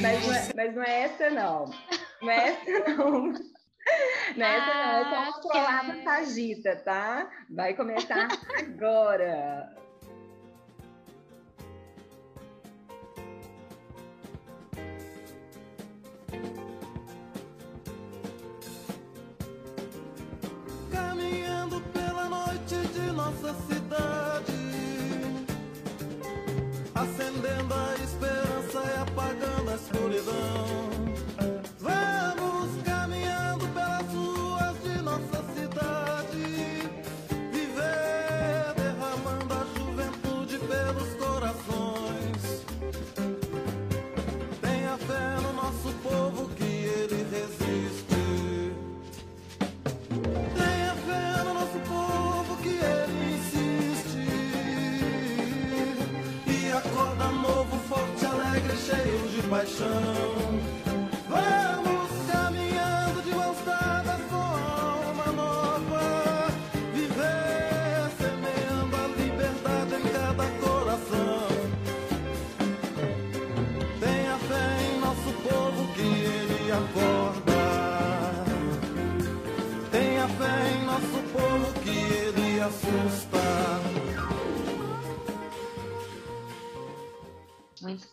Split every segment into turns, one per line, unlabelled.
mas, não é, mas não é essa, não. Não é essa, não. Não é essa, não. Essa é uma palavra ah, sagita, tá? Vai começar agora.
Noite de nossa cidade acendendo a esperança e apagando a escuridão.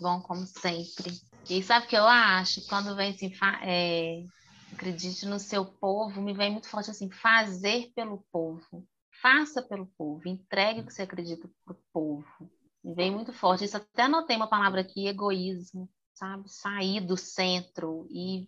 Bom, como sempre. E sabe o que eu acho? Quando vem assim, é, acredite no seu povo, me vem muito forte assim, fazer pelo povo. Faça pelo povo, entregue o que você acredita pro povo. Me vem muito forte. Isso até anotei uma palavra aqui, egoísmo, sabe? Sair do centro e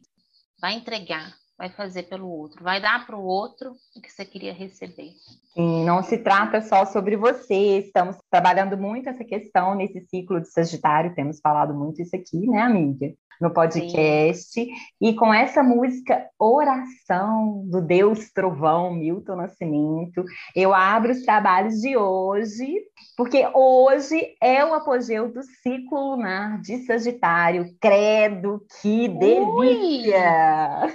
vai entregar, vai fazer pelo outro, vai dar para o outro o que você queria receber.
Sim, não se trata só sobre você, estamos trabalhando muito essa questão nesse ciclo de Sagitário, temos falado muito isso aqui, né, amiga? No podcast, e com essa música Oração do Deus Trovão, Milton Nascimento, eu abro os trabalhos de hoje, porque hoje é o apogeu do ciclo lunar de Sagitário. Credo, que delícia!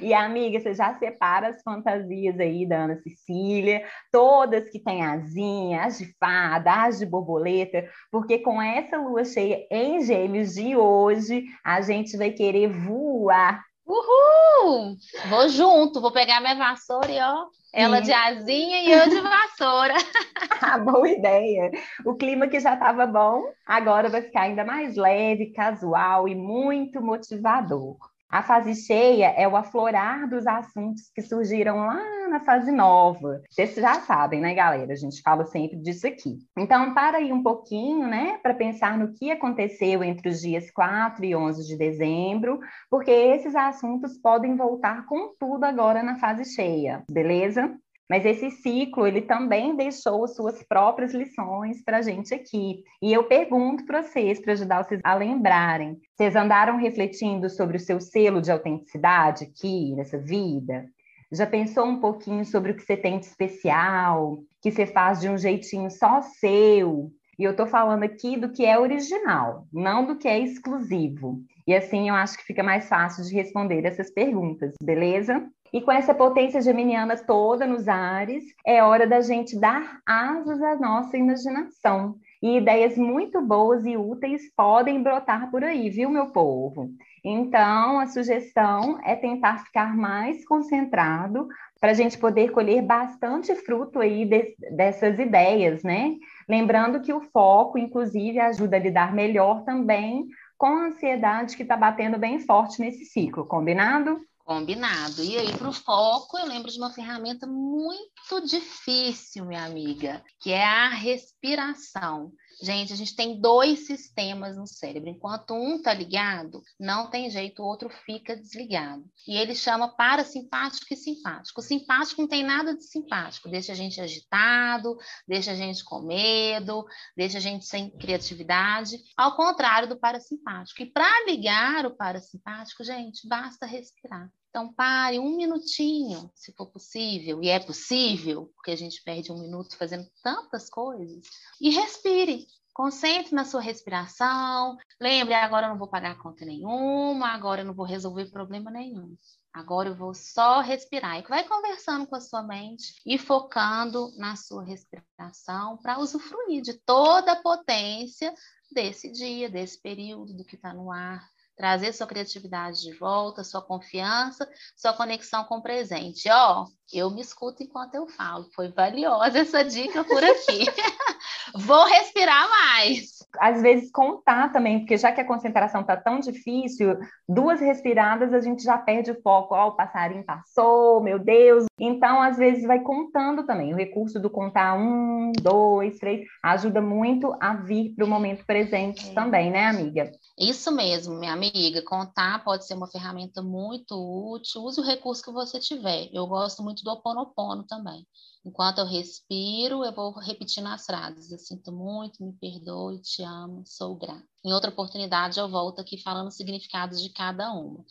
E amiga, você já separa as fantasias aí da Ana Cecília, todas que têm asinha, as de fada, as de borboleta, porque com essa lua cheia em gêmeos de hoje, a gente vai querer voar.
Uhul! Vou junto, vou pegar minha vassoura e ó, ela de asinha e eu de vassoura.
ah, boa ideia. O clima que já estava bom, agora vai ficar ainda mais leve, casual e muito motivador. A fase cheia é o aflorar dos assuntos que surgiram lá na fase nova. Vocês já sabem, né, galera? A gente fala sempre disso aqui. Então, para aí um pouquinho, né, para pensar no que aconteceu entre os dias 4 e 11 de dezembro, porque esses assuntos podem voltar com tudo agora na fase cheia, beleza? Mas esse ciclo, ele também deixou suas próprias lições para a gente aqui. E eu pergunto para vocês, para ajudar vocês a lembrarem, vocês andaram refletindo sobre o seu selo de autenticidade aqui, nessa vida? Já pensou um pouquinho sobre o que você tem de especial, que você faz de um jeitinho só seu? E eu estou falando aqui do que é original, não do que é exclusivo. E assim eu acho que fica mais fácil de responder essas perguntas, beleza? E com essa potência geminiana toda nos ares, é hora da gente dar asas à nossa imaginação. E ideias muito boas e úteis podem brotar por aí, viu, meu povo? Então, a sugestão é tentar ficar mais concentrado para a gente poder colher bastante fruto aí de, dessas ideias, né? Lembrando que o foco, inclusive, ajuda a lidar melhor também com a ansiedade que está batendo bem forte nesse ciclo, combinado?
Combinado. E aí, para o foco, eu lembro de uma ferramenta muito difícil, minha amiga, que é a respiração. Gente, a gente tem dois sistemas no cérebro. Enquanto um tá ligado, não tem jeito, o outro fica desligado. E ele chama parasimpático e simpático. O simpático não tem nada de simpático, deixa a gente agitado, deixa a gente com medo, deixa a gente sem criatividade, ao contrário do parasimpático. E para ligar o parasimpático, gente, basta respirar. Então, pare um minutinho, se for possível, e é possível, porque a gente perde um minuto fazendo tantas coisas, e respire. Concentre na sua respiração. Lembre, agora eu não vou pagar conta nenhuma, agora eu não vou resolver problema nenhum. Agora eu vou só respirar. E vai conversando com a sua mente e focando na sua respiração para usufruir de toda a potência desse dia, desse período, do que está no ar, trazer sua criatividade de volta, sua confiança, sua conexão com o presente. Ó, oh, eu me escuto enquanto eu falo. Foi valiosa essa dica por aqui. Vou respirar mais.
Às vezes contar também, porque já que a concentração está tão difícil, duas respiradas a gente já perde o foco. Ó, oh, o passarinho passou, meu Deus. Então, às vezes vai contando também. O recurso do contar um, dois, três ajuda muito a vir para o momento presente é. também, né, amiga?
Isso mesmo, minha amiga. Contar pode ser uma ferramenta muito útil. Use o recurso que você tiver. Eu gosto muito do Oponopono também. Enquanto eu respiro, eu vou repetindo as frases. Eu sinto muito, me perdoe, te amo, sou grata. Em outra oportunidade, eu volto aqui falando os significados de cada uma.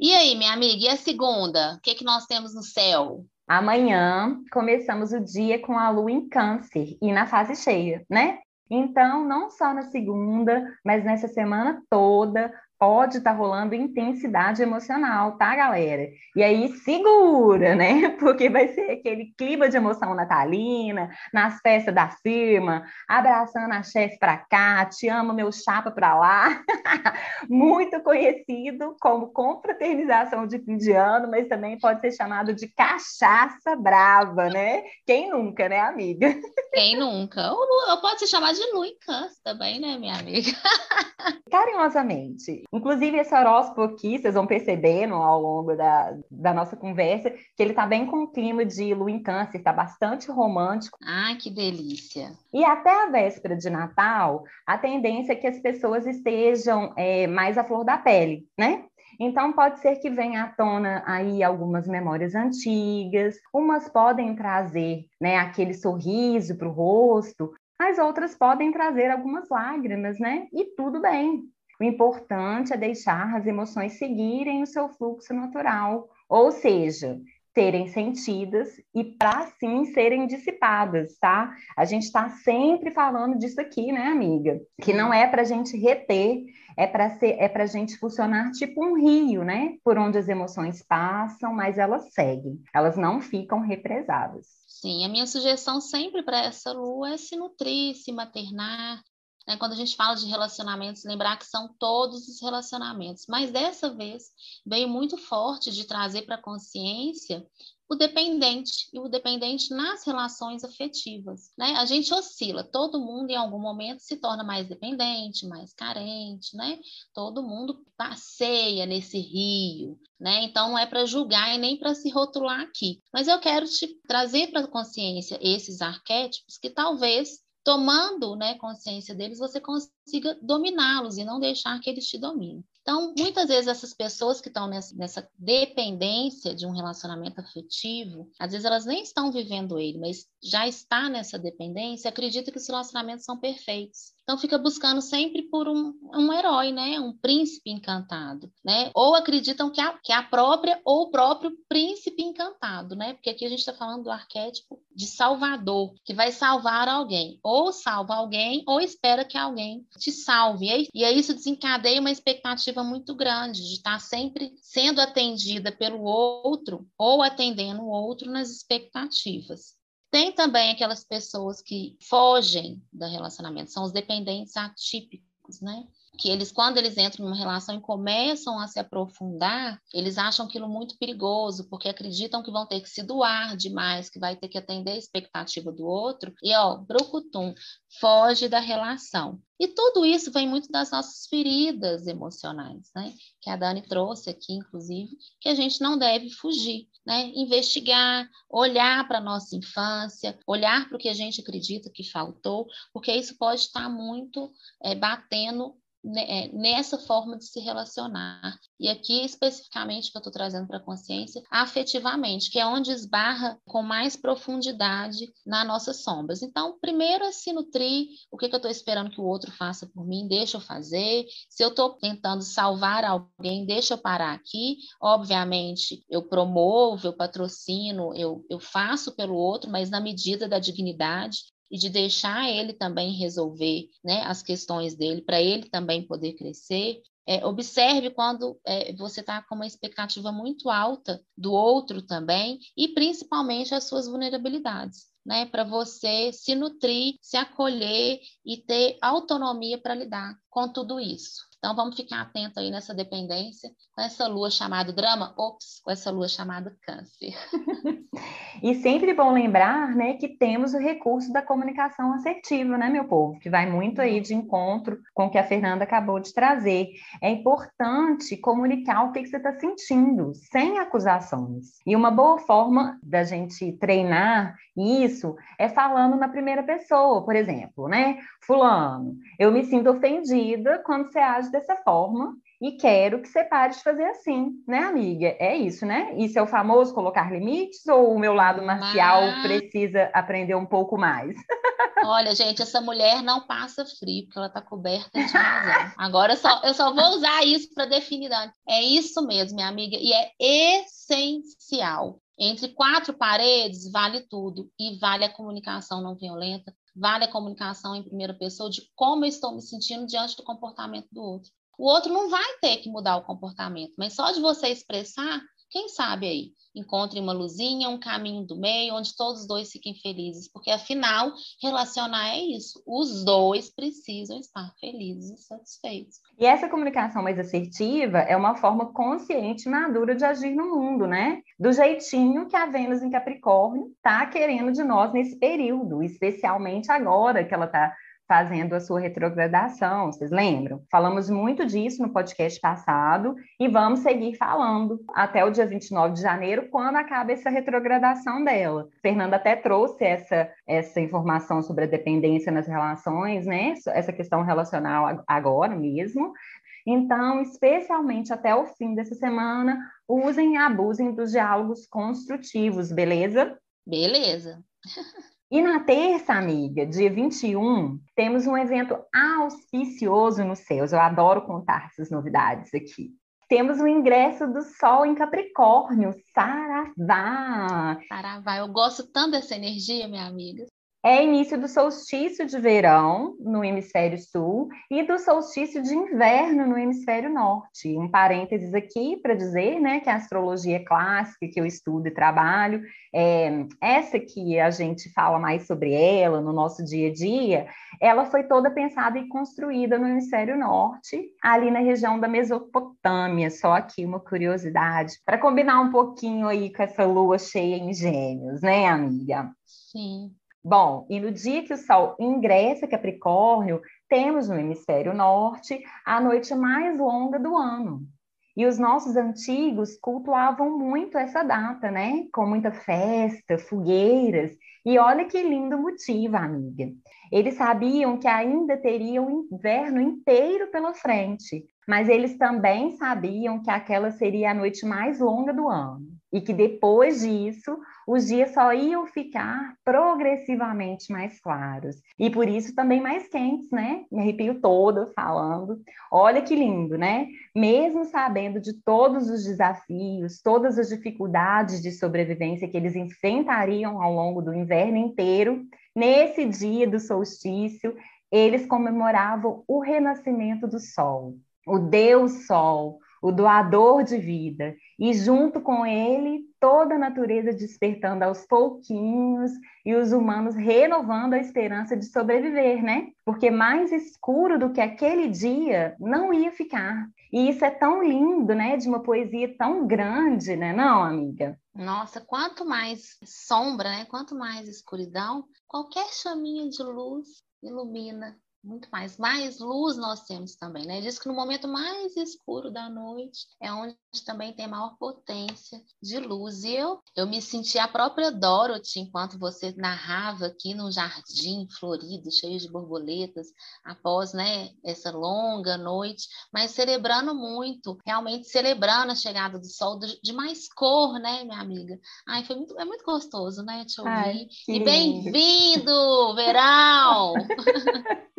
E aí, minha amiga, e a segunda? O que, é que nós temos no céu?
Amanhã começamos o dia com a lua em câncer e na fase cheia, né? Então, não só na segunda, mas nessa semana toda, pode estar tá rolando intensidade emocional, tá, galera? E aí segura, né? Porque vai ser aquele clima de emoção natalina, nas festas da firma, abraçando a chefe para cá, te amo meu chapa para lá. Muito conhecido como confraternização de fim de ano, mas também pode ser chamado de cachaça brava, né? Quem nunca, né, amiga?
Quem nunca? Ou, pode se chamar de Lu também, né, minha amiga?
Carinhosamente. Inclusive, esse horóscopo aqui, vocês vão percebendo ao longo da, da nossa conversa, que ele está bem com o clima de lua em câncer, está bastante romântico.
Ai, que delícia!
E até a véspera de Natal, a tendência é que as pessoas estejam é, mais à flor da pele, né? Então, pode ser que venha à tona aí algumas memórias antigas, umas podem trazer né, aquele sorriso para o rosto, mas outras podem trazer algumas lágrimas, né? E tudo bem. O importante é deixar as emoções seguirem o seu fluxo natural. Ou seja, serem sentidas e para sim serem dissipadas, tá? A gente está sempre falando disso aqui, né, amiga? Que não é para a gente reter, é para ser, é para a gente funcionar tipo um rio, né? Por onde as emoções passam, mas elas seguem, elas não ficam represadas.
Sim, a minha sugestão sempre para essa lua é se nutrir, se maternar, né? Quando a gente fala de relacionamentos, lembrar que são todos os relacionamentos. Mas dessa vez veio muito forte de trazer para a consciência o dependente e o dependente nas relações afetivas, né? A gente oscila, todo mundo em algum momento se torna mais dependente, mais carente, né? Todo mundo passeia nesse rio, né? Então não é para julgar e nem para se rotular aqui, mas eu quero te trazer para a consciência esses arquétipos que talvez tomando né, consciência deles, você consiga dominá-los e não deixar que eles te dominem. Então, muitas vezes essas pessoas que estão nessa, dependência de um relacionamento afetivo, às vezes elas nem estão vivendo ele, mas já está nessa dependência, acredita que os relacionamentos são perfeitos. Então fica buscando sempre por um, um herói, né? Um príncipe encantado, né? Ou acreditam que a, que a própria ou o próprio príncipe encantado, né? Porque aqui a gente está falando do arquétipo de salvador, que vai salvar alguém. Ou salva alguém, ou espera que alguém te salve. E aí, e aí isso desencadeia uma expectativa muito grande de estar sempre sendo atendida pelo outro ou atendendo o outro nas expectativas. Tem também aquelas pessoas que fogem do relacionamento, são os dependentes atípicos, né? Que eles, quando eles entram numa relação e começam a se aprofundar, eles acham aquilo muito perigoso, porque acreditam que vão ter que se doar demais, que vai ter que atender a expectativa do outro. E, ó, brucutum, foge da relação. E tudo isso vem muito das nossas feridas emocionais, né? Que a Dani trouxe aqui, inclusive, que a gente não deve fugir né? investigar, olhar para a nossa infância, olhar para o que a gente acredita que faltou, porque isso pode estar muito é, batendo nessa forma de se relacionar. E aqui, especificamente, que eu estou trazendo para a consciência, afetivamente, que é onde esbarra com mais profundidade nas nossas sombras. Então, primeiro é se nutrir, o que, que eu estou esperando que o outro faça por mim, deixa eu fazer. Se eu estou tentando salvar alguém, deixa eu parar aqui. Obviamente, eu promovo, eu patrocino, eu, eu faço pelo outro, mas na medida da dignidade e de deixar ele também resolver né, as questões dele, para ele também poder crescer. É, observe quando é, você está com uma expectativa muito alta do outro também, e principalmente as suas vulnerabilidades. Né, para você se nutrir, se acolher e ter autonomia para lidar com tudo isso. Então vamos ficar atento aí nessa dependência, com essa lua chamada drama, ops, com essa lua chamada câncer.
E sempre bom lembrar, né, que temos o recurso da comunicação assertiva, né, meu povo, que vai muito aí de encontro com o que a Fernanda acabou de trazer. É importante comunicar o que, que você está sentindo, sem acusações. E uma boa forma da gente treinar isso é falando na primeira pessoa, por exemplo, né? Fulano, eu me sinto ofendida quando você age dessa forma e quero que você pare de fazer assim, né, amiga? É isso, né? Isso é o famoso colocar limites ou o meu lado marcial Mas... precisa aprender um pouco mais?
Olha, gente, essa mulher não passa frio, porque ela está coberta de razão. Agora eu só, eu só vou usar isso para definir. É isso mesmo, minha amiga, e é essencial. Entre quatro paredes vale tudo, e vale a comunicação não violenta, vale a comunicação em primeira pessoa de como eu estou me sentindo diante do comportamento do outro. O outro não vai ter que mudar o comportamento, mas só de você expressar, quem sabe aí, encontre uma luzinha, um caminho do meio, onde todos os dois fiquem felizes, porque afinal, relacionar é isso. Os dois precisam estar felizes e satisfeitos.
E essa comunicação mais assertiva é uma forma consciente e madura de agir no mundo, né? Do jeitinho que a Vênus em Capricórnio está querendo de nós nesse período, especialmente agora que ela está fazendo a sua retrogradação, vocês lembram? Falamos muito disso no podcast passado e vamos seguir falando até o dia 29 de janeiro, quando acaba essa retrogradação dela. Fernanda até trouxe essa, essa informação sobre a dependência nas relações, né? Essa questão relacional agora mesmo. Então, especialmente até o fim dessa semana, usem e abusem dos diálogos construtivos, beleza?
Beleza.
E na terça, amiga, dia 21, temos um evento auspicioso nos céus. Eu adoro contar essas novidades aqui. temos o ingresso do Sol em Capricórnio, Saravá.
Saravá, eu gosto tanto dessa energia, minha amiga
é início do solstício de verão no hemisfério sul e do solstício de inverno no hemisfério norte. Um parênteses aqui para dizer né, que a astrologia clássica que eu estudo e trabalho, é, essa que a gente fala mais sobre ela no nosso dia a dia, ela foi toda pensada e construída no hemisfério norte, ali na região da Mesopotâmia. Só aqui uma curiosidade, para combinar um pouquinho aí com essa lua cheia em gêmeos, né, amiga?
Sim.
Bom, e no dia que o Sol ingressa Capricórnio, temos no hemisfério norte a noite mais longa do ano. E os nossos antigos cultuavam muito essa data, né? Com muita festa, fogueiras. E olha que lindo motivo, amiga. Eles sabiam que ainda teria o inverno inteiro pela frente, mas eles também sabiam que aquela seria a noite mais longa do ano e que depois disso os dias só iam ficar progressivamente mais claros e por isso também mais quentes, né? Me arrepio toda falando. Olha que lindo, né? Mesmo sabendo de todos os desafios, todas as dificuldades de sobrevivência que eles enfrentariam ao longo do inverno inteiro, nesse dia do solstício, eles comemoravam o renascimento do sol, o Deus Sol, o doador de vida, e junto com ele toda a natureza despertando aos pouquinhos e os humanos renovando a esperança de sobreviver, né? Porque mais escuro do que aquele dia não ia ficar. E isso é tão lindo, né? De uma poesia tão grande, né, não, amiga?
Nossa, quanto mais sombra, né? Quanto mais escuridão, qualquer chaminha de luz ilumina muito mais. Mais luz nós temos também, né? Diz que no momento mais escuro da noite é onde também tem maior potência de luz. E eu, eu me senti a própria Dorothy enquanto você narrava aqui num jardim florido, cheio de borboletas, após né, essa longa noite, mas celebrando muito, realmente celebrando a chegada do sol de, mais cor, né, minha amiga? Ai, foi muito, é muito gostoso, né, te ouvir. Ai, e bem-vindo, verão!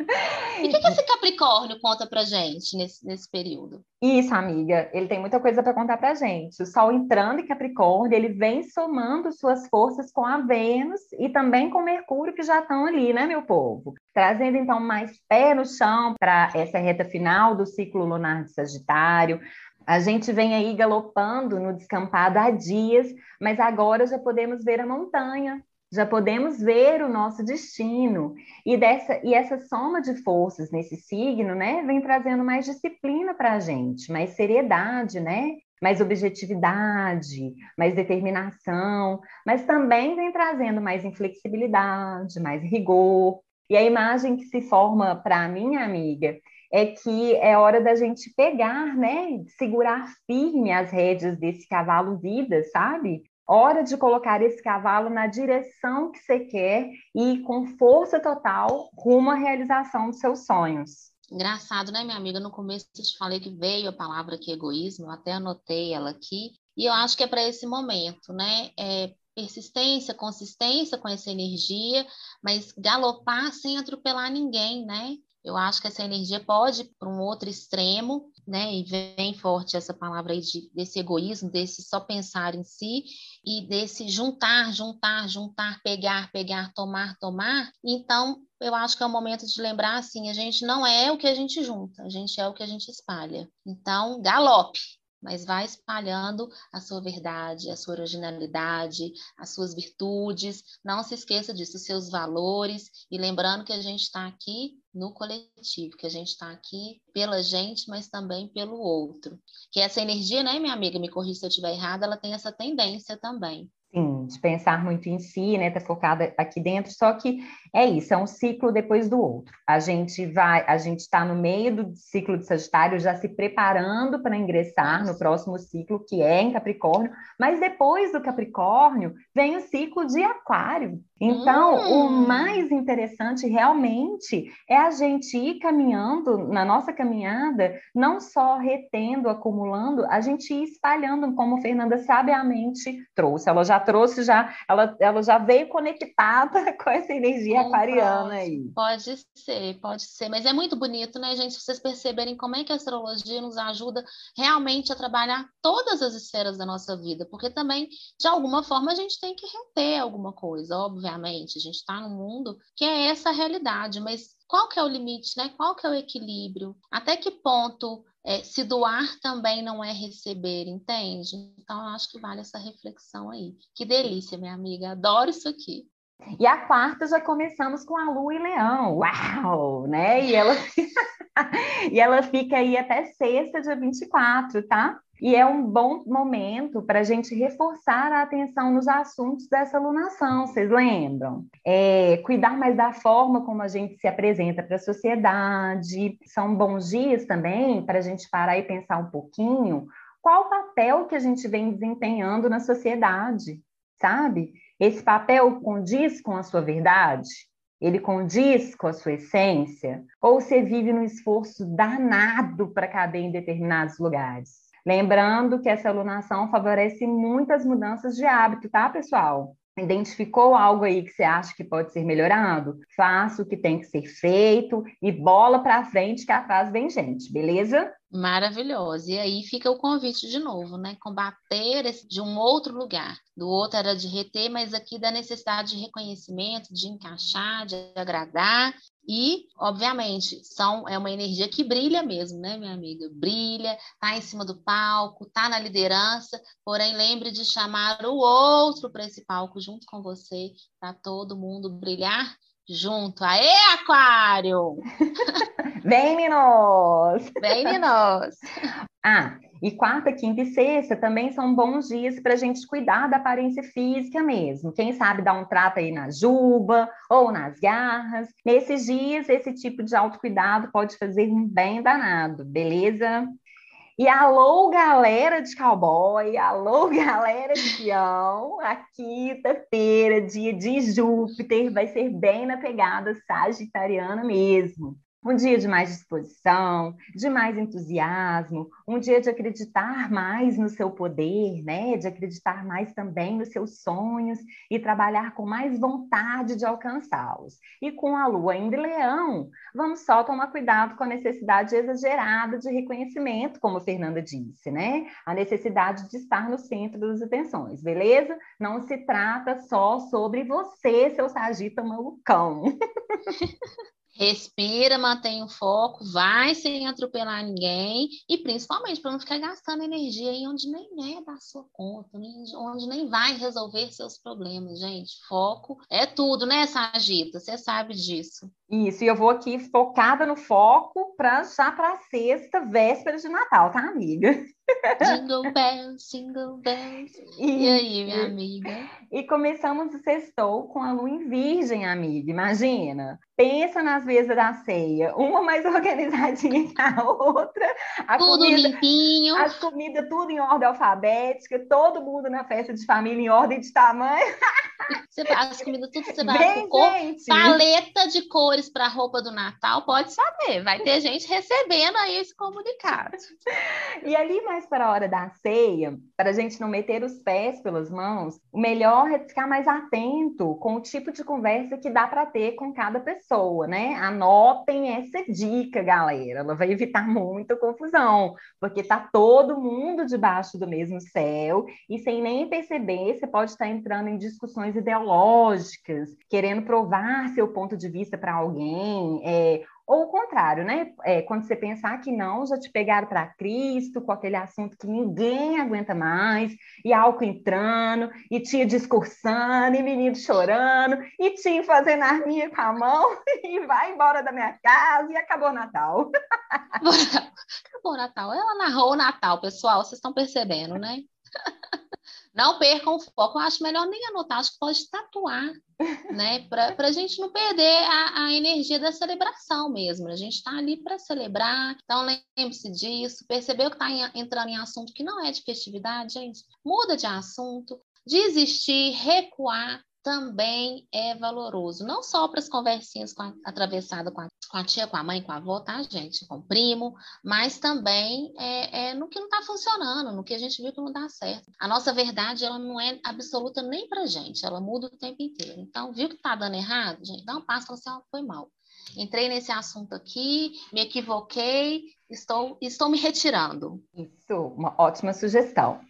E o que, que esse Capricórnio conta pra gente nesse, nesse período?
Isso, amiga, ele tem muita coisa para contar pra gente. O Sol entrando em Capricórnio, ele vem somando suas forças com a Vênus e também com Mercúrio, que já estão ali, né, meu povo? Trazendo então mais pé no chão para essa reta final do ciclo lunar de Sagitário. A gente vem aí galopando no descampado há dias, mas agora já podemos ver a montanha, já podemos ver o nosso destino. E, dessa, e essa soma de forças nesse signo, né, vem trazendo mais disciplina para a gente, mais seriedade, né? Mais objetividade, mais determinação, mas também vem trazendo mais inflexibilidade, mais rigor. E a imagem que se forma para a minha amiga é que é hora da gente pegar, né, segurar firme as rédeas desse cavalo vida, sabe? Hora de colocar esse cavalo na direção que você quer e com força total rumo à realização dos seus sonhos.
Engraçado, né, minha amiga? No começo eu te falei que veio a palavra aqui, egoísmo, eu até anotei ela aqui, e eu acho que é para esse momento, né? É persistência, consistência com essa energia, mas galopar sem atropelar ninguém, né? Eu acho que essa energia pode para um outro extremo, né? E vem forte essa palavra aí de, desse egoísmo, desse só pensar em si e desse juntar, juntar, juntar, pegar, pegar, tomar, tomar. Então, eu acho que é o momento de lembrar assim, a gente não é o que a gente junta, a gente é o que a gente espalha. Então, galope, mas vai espalhando a sua verdade, a sua originalidade, as suas virtudes. Não se esqueça disso, os seus valores. E lembrando que a gente está aqui no coletivo, que a gente está aqui pela gente, mas também pelo outro. Que essa energia, né, minha amiga, me corrija se eu estiver errada, ela tem essa tendência também.
Sim, de pensar muito em si, né? Tá focada aqui dentro, só que é isso, é um ciclo depois do outro. A gente vai, a gente está no meio do ciclo de Sagitário, já se preparando para ingressar no próximo ciclo, que é em Capricórnio, mas depois do Capricórnio vem o ciclo de Aquário. Então, hum. o mais interessante realmente é a gente ir caminhando na nossa caminhada, não só retendo, acumulando, a gente ir espalhando, como a Fernanda sabiamente trouxe. Ela já trouxe já, ela, ela já veio conectada com essa energia
Com
aquariana aí.
Pode ser, pode ser. Mas é muito bonito, né, gente? Vocês perceberem como é que a astrologia nos ajuda realmente a trabalhar todas as esferas da nossa vida. Porque também, de alguma forma, a gente tem que reter alguma coisa, obviamente. A gente está num mundo que é essa realidade, mas qual que é o limite, né? Qual que é o equilíbrio? Até que ponto é, se doar também não é receber, entende? Então, eu acho que vale essa reflexão aí. Que delícia, minha amiga. Adoro isso aqui.
E a quarta já começamos com a Lua e Leão. Uau! Né? E ela, e ela fica aí até sexta, dia 24, tá? E é um bom momento para a gente reforçar a atenção nos assuntos dessa alunação, vocês lembram? É, cuidar mais da forma como a gente se apresenta para a sociedade. São bons dias também para a gente parar e pensar um pouquinho qual o papel que a gente vem desempenhando na sociedade, sabe? Esse papel condiz com a sua verdade? Ele condiz com a sua essência? Ou você vive num esforço danado para caber em determinados lugares? Lembrando que essa alunação favorece muitas mudanças de hábito, tá, pessoal? Identificou algo aí que você acha que pode ser melhorado? Faça o que tem que ser feito e bola para frente que atrás vem gente, beleza?
Maravilhoso. E aí fica o convite de novo, né? Combater esse, de um outro lugar. Do outro era de reter, mas aqui da necessidade de reconhecimento, de encaixar, de agradar. E, obviamente, são, é uma energia que brilha mesmo, né, minha amiga? Brilha, tá em cima do palco, tá na liderança, porém lembre de chamar o outro para esse palco junto com você, para todo mundo brilhar junto. Aê, Aquário!
Vem, meninos!
Vem, meninos!
Ah, e quarta, quinta e sexta também são bons dias para a gente cuidar da aparência física mesmo. Quem sabe dar um trato aí na juba ou nas garras. Nesses dias, esse tipo de autocuidado pode fazer um bem danado, beleza? E alô, galera de cowboy, alô, galera de peão, a quinta-feira, dia de Júpiter, vai ser bem na pegada sagitariana mesmo. Um dia de mais disposição, de mais entusiasmo, um dia de acreditar mais no seu poder, né? De acreditar mais também nos seus sonhos e trabalhar com mais vontade de alcançá-los. E com a lua em leão, vamos só tomar cuidado com a necessidade exagerada de reconhecimento, como a Fernanda disse, né? A necessidade de estar no centro das atenções, beleza? Não se trata só sobre você, seu sagita malucão.
Respira, mantém o foco, vai sem atropelar ninguém e principalmente para não ficar gastando energia em onde nem é da sua conta, onde nem vai resolver seus problemas, gente. Foco é tudo, né, Sagita? Você sabe disso.
Isso, e eu vou aqui focada no foco para já para sexta, véspera de Natal, tá, amiga?
Jingle bells, jingle bells. E, e aí, minha amiga?
E começamos o sextou com a lua em virgem, amiga. Imagina. Pensa nas vezes da ceia, uma mais organizadinha que a outra. A
tudo comida, limpinho.
As comidas tudo em ordem alfabética, todo mundo na festa de família em ordem de tamanho.
As comidas tudo separadas cor, paleta de cores para a roupa do Natal, pode saber, vai ter gente recebendo aí esse comunicado.
E ali mais para a hora da ceia, para a gente não meter os pés pelas mãos, o melhor é ficar mais atento com o tipo de conversa que dá para ter com cada pessoa, né? Anotem essa dica, galera, ela vai evitar muita confusão, porque tá todo mundo debaixo do mesmo céu e sem nem perceber, você pode estar entrando em discussões ideológicas, querendo provar seu ponto de vista para alguém, é, ou o contrário, né? É, quando você pensar que não, já te pegaram para Cristo com aquele assunto que ninguém aguenta mais, e álcool entrando, e tia discursando, e menino chorando, e tia fazendo arminha com a mão, e vai embora da minha casa, e acabou o Natal.
acabou o Natal. Ela narrou o Natal, pessoal, vocês estão percebendo, né? Não percam o foco. Eu acho melhor nem anotar, acho que pode tatuar, né? Para a gente não perder a, a, energia da celebração mesmo. A gente está ali para celebrar, então lembre-se disso. Percebeu que está entrando em assunto que não é de festividade, gente? Muda de assunto, desistir, recuar, também é valoroso, não só para as conversinhas com a, atravessadas com a, com a, tia, com a mãe, com a avó, tá, gente? Com o primo, mas também é, é no que não está funcionando, no que a gente viu que não dá certo. A nossa verdade, ela não é absoluta nem para gente, ela muda o tempo inteiro. Então, viu que está dando errado? Gente, dá um passo e fala assim, oh, foi mal. Entrei nesse assunto aqui, me equivoquei, estou, estou me retirando.
Isso, uma ótima sugestão.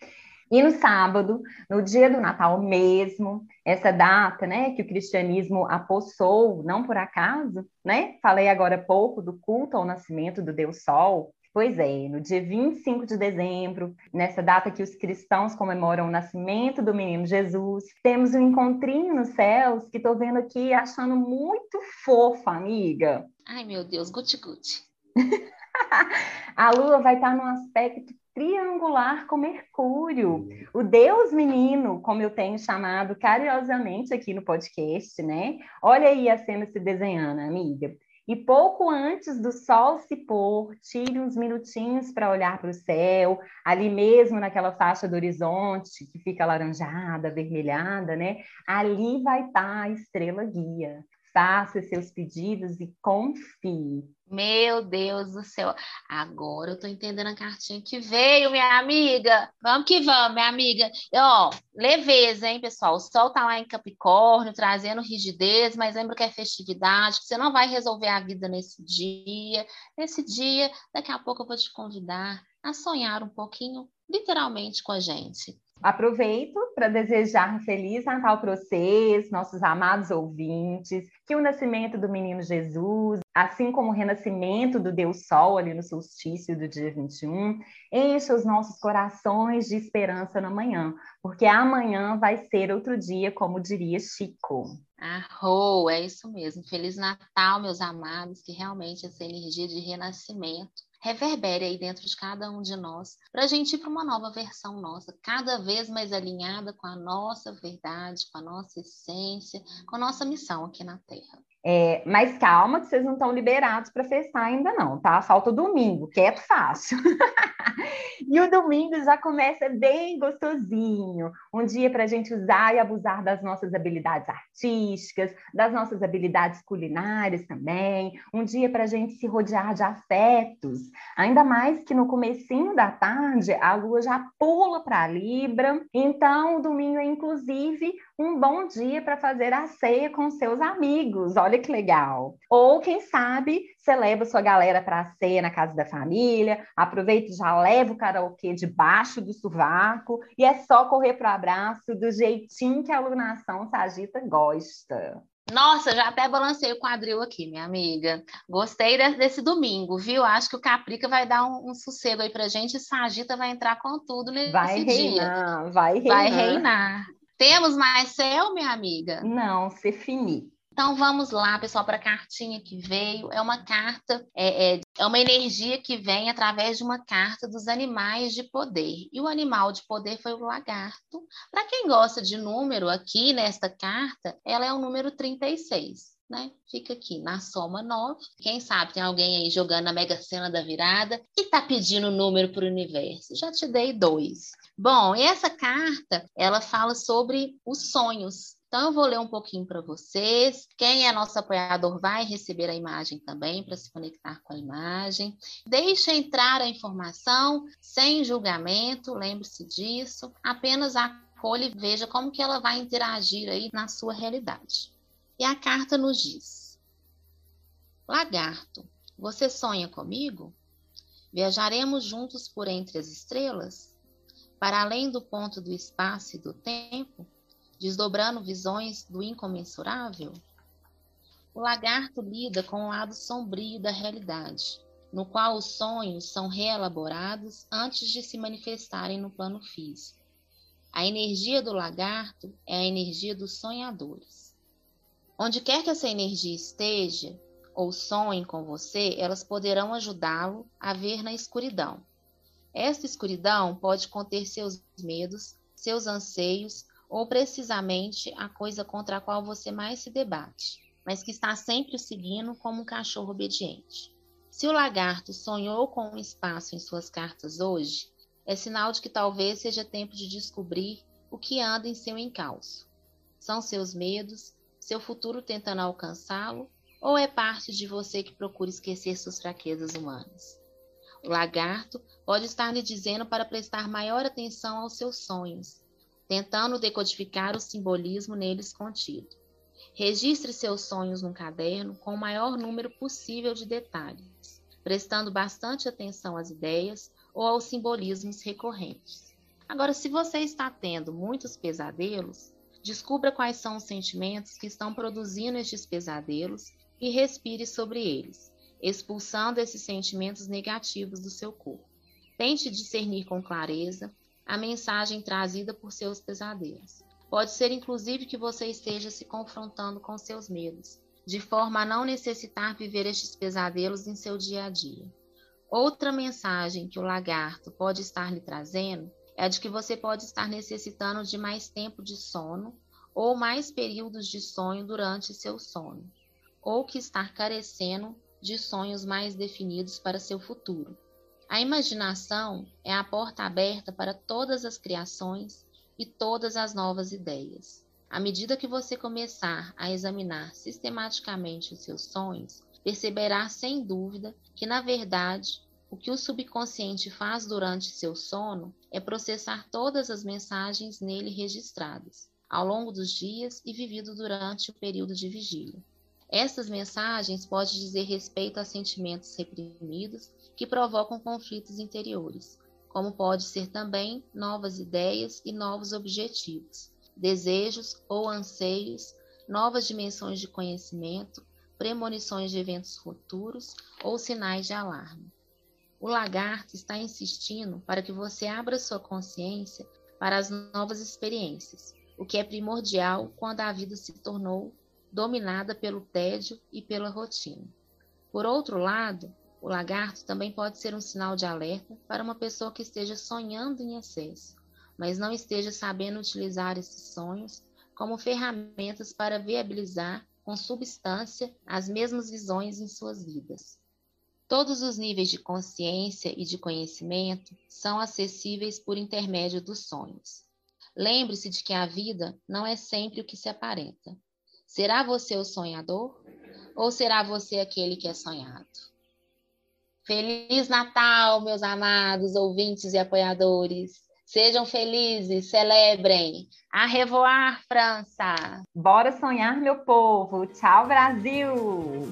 E no sábado, no dia do Natal mesmo, essa data, né, que o cristianismo apossou, não por acaso, né? Falei agora há pouco do culto ao nascimento do Deus Sol. Pois é, no dia 25 de dezembro, nessa data que os cristãos comemoram o nascimento do menino Jesus, temos um encontrinho nos céus que estou vendo aqui achando muito fofo, amiga.
Ai, meu Deus, guti-guti.
a lua vai estar num aspecto triangular com Mercúrio, o Deus menino, como eu tenho chamado carinhosamente aqui no podcast, né? Olha aí a cena se desenhando, amiga. E pouco antes do sol se pôr, tire uns minutinhos para olhar para o céu, ali mesmo naquela faixa do horizonte que fica alaranjada, avermelhada, né? Ali vai estar tá a estrela guia faça seus pedidos e confie.
Meu Deus do céu. Agora eu tô entendendo a cartinha que veio, minha amiga. Vamos que vamos, minha amiga. E, ó, leveza, hein, pessoal? O sol tá lá em Capricórnio, trazendo rigidez, mas lembra que é festividade, que você não vai resolver a vida nesse dia. Nesse dia, daqui a pouco eu vou te convidar a sonhar um pouquinho, literalmente, com a gente.
Aproveito para desejar um feliz Natal para vocês, nossos amados ouvintes, que o nascimento do menino Jesus, assim como o renascimento do Deus Sol ali no solstício do dia 21, encha os nossos corações de esperança na manhã, porque amanhã vai ser outro dia, como diria Chico.
Arro, é isso mesmo. Feliz Natal, meus amados, que realmente essa energia de renascimento reverbere aí dentro de cada um de nós, para a gente ir para uma nova versão nossa, cada vez mais alinhada com a nossa verdade, com a nossa essência, com a nossa missão aqui na Terra.
É, mas calma, que vocês não estão liberados para festar ainda não, tá? Falta o domingo, quieto fácil. e o domingo já começa bem gostosinho. Um dia para a gente usar e abusar das nossas habilidades artísticas, das nossas habilidades culinárias também. Um dia para a gente se rodear de afetos. Ainda mais que no comecinho da tarde a lua já pula para a Libra. Então o domingo é inclusive um bom dia para fazer a ceia com seus amigos. Olha que legal. Ou quem sabe você leva sua galera para a ceia na casa da família, aproveita e já leva o karaokê debaixo do sovaco e é só correr para o abraço do jeitinho que a alunação sagita gosta.
Nossa, já até balancei o quadril aqui, minha amiga. Gostei desse domingo, viu? Acho que o Caprica vai dar um, um sossego aí pra gente e Sagita vai entrar com tudo nesse
vai
reinar,
dia. Vai reinar,
vai reinar. Temos mais céu, minha amiga?
Não, se finir.
Então vamos lá, pessoal, para a cartinha que veio. É uma carta, é, é, é, uma energia que vem através de uma carta dos animais de poder. E o animal de poder foi o lagarto. Para quem gosta de número, aqui nesta carta, ela é o número 36. Né? Fica aqui na soma 9. Quem sabe tem alguém aí jogando a Mega Sena da virada e tá pedindo o número para o universo. Já te dei dois. Bom, essa carta, ela fala sobre os sonhos. Então, eu vou ler um pouquinho para vocês. Quem é nosso apoiador vai receber a imagem também para se conectar com a imagem. Deixe entrar a informação sem julgamento, lembre-se disso. Apenas acolhe e veja como que ela vai interagir aí na sua realidade. E a carta nos diz: Lagarto, você sonha comigo? Viajaremos juntos por entre as estrelas? para além do ponto do espaço e do tempo, desdobrando visões do incomensurável? O lagarto lida com o lado sombrio da realidade, no qual os sonhos são reelaborados antes de se manifestarem no plano físico. A energia do lagarto é a energia dos sonhadores. Onde quer que essa energia esteja ou sonhem com você, elas poderão ajudá-lo a ver na escuridão esta escuridão pode conter seus medos, seus anseios ou precisamente a coisa contra a qual você mais se debate, mas que está sempre o seguindo como um cachorro obediente. Se o lagarto sonhou com um espaço em suas cartas hoje, é sinal de que talvez seja tempo de descobrir o que anda em seu encalço. São seus medos, seu futuro tentando alcançá-lo, ou é parte de você que procura esquecer suas fraquezas humanas? O lagarto pode estar lhe dizendo para prestar maior atenção aos seus sonhos, tentando decodificar o simbolismo neles contido. Registre seus sonhos num caderno com o maior número possível de detalhes, prestando bastante atenção às ideias ou aos simbolismos recorrentes. Agora, se você está tendo muitos pesadelos, descubra quais são os sentimentos que estão produzindo estes pesadelos e respire sobre eles expulsando esses sentimentos negativos do seu corpo. Tente discernir com clareza a mensagem trazida por seus pesadelos. Pode ser inclusive que você esteja se confrontando com seus medos, de forma a não necessitar viver estes pesadelos em seu dia a dia. Outra mensagem que o lagarto pode estar lhe trazendo é a de que você pode estar necessitando de mais tempo de sono ou mais períodos de sonho durante seu sono, ou que estar carecendo de sonhos mais definidos para seu futuro. A imaginação é a porta aberta para todas as criações e todas as novas ideias. À medida que você começar a examinar sistematicamente os seus sonhos, perceberá sem dúvida que, na verdade, o que o subconsciente faz durante seu sono é processar todas as mensagens nele registradas ao longo dos dias e vivido durante o período de vigília. Essas mensagens podem dizer respeito a sentimentos reprimidos que provocam conflitos interiores, como pode ser também novas ideias e novos objetivos, desejos ou anseios, novas dimensões de conhecimento, premonições de eventos futuros ou sinais de alarme. O lagarto está insistindo para que você abra sua consciência para as novas experiências, o que é primordial quando a vida se tornou dominada pelo tédio e pela rotina. Por outro lado, o lagarto também pode ser um sinal de alerta para uma pessoa que esteja sonhando em excesso, mas não esteja sabendo utilizar esses sonhos como ferramentas para viabilizar com substância as mesmas visões em suas vidas. Todos os níveis de consciência e de conhecimento são acessíveis por intermédio dos sonhos. Lembre-se de que a vida não é sempre o que se aparenta. Será você o sonhador ou será você aquele que é sonhado? Feliz Natal, meus amados ouvintes e apoiadores. Sejam felizes, celebrem. A revoar, França!
Bora sonhar, meu povo! Tchau, Brasil!